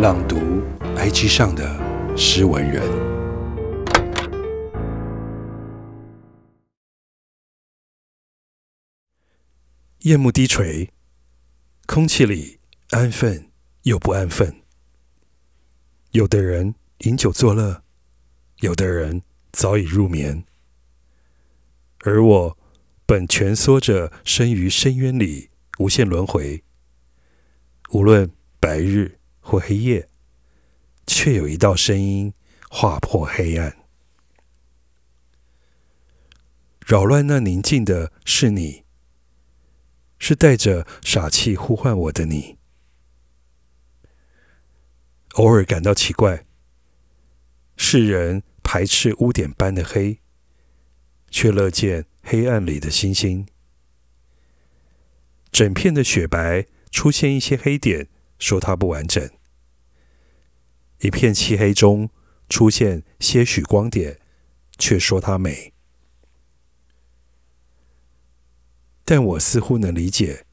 朗读 IG 上的诗文人。夜幕低垂，空气里安分又不安分。有的人饮酒作乐，有的人早已入眠，而我本蜷缩着，身于深渊里，无限轮回。无论白日或黑夜，却有一道声音划破黑暗。扰乱那宁静的是你，是带着傻气呼唤我的你。偶尔感到奇怪，世人排斥污点般的黑，却乐见黑暗里的星星。整片的雪白。出现一些黑点，说它不完整；一片漆黑中出现些许光点，却说它美。但我似乎能理解，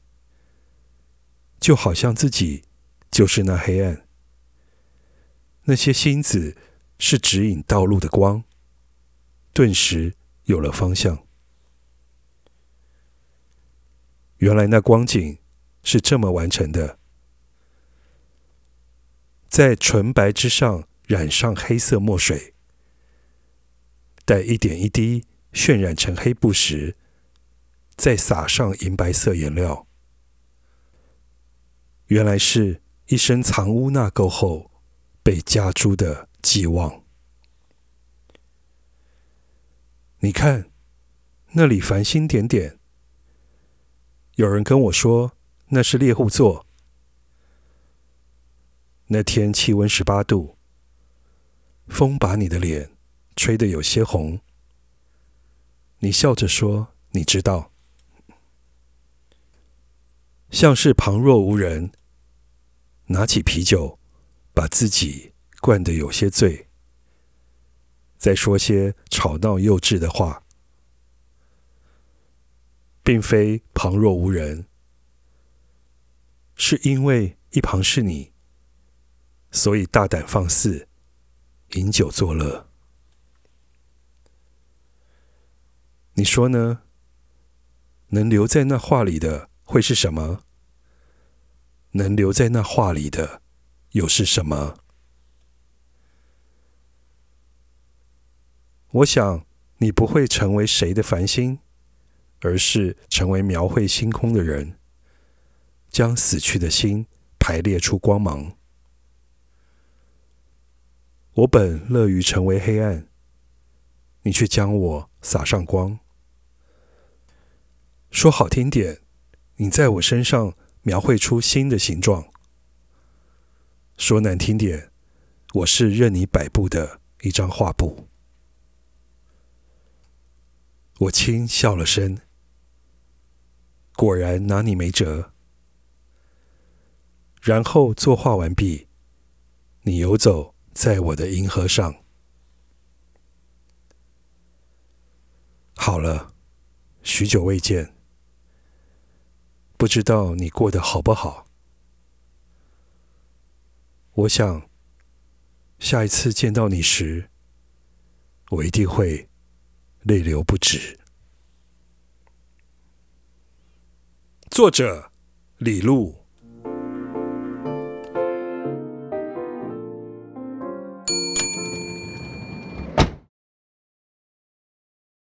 就好像自己就是那黑暗，那些星子是指引道路的光，顿时有了方向。原来那光景。是这么完成的，在纯白之上染上黑色墨水，待一点一滴渲染成黑布时，再撒上银白色颜料。原来是一身藏污纳垢后被加诸的寄望。你看，那里繁星点点，有人跟我说。那是猎户座。那天气温十八度，风把你的脸吹得有些红。你笑着说：“你知道。”像是旁若无人，拿起啤酒，把自己灌得有些醉，再说些吵闹幼稚的话，并非旁若无人。是因为一旁是你，所以大胆放肆，饮酒作乐。你说呢？能留在那画里的会是什么？能留在那画里的又是什么？我想你不会成为谁的繁星，而是成为描绘星空的人。将死去的星排列出光芒。我本乐于成为黑暗，你却将我洒上光。说好听点，你在我身上描绘出新的形状；说难听点，我是任你摆布的一张画布。我轻笑了声，果然拿你没辙。然后作画完毕，你游走在我的银河上。好了，许久未见，不知道你过得好不好？我想，下一次见到你时，我一定会泪流不止。作者：李路。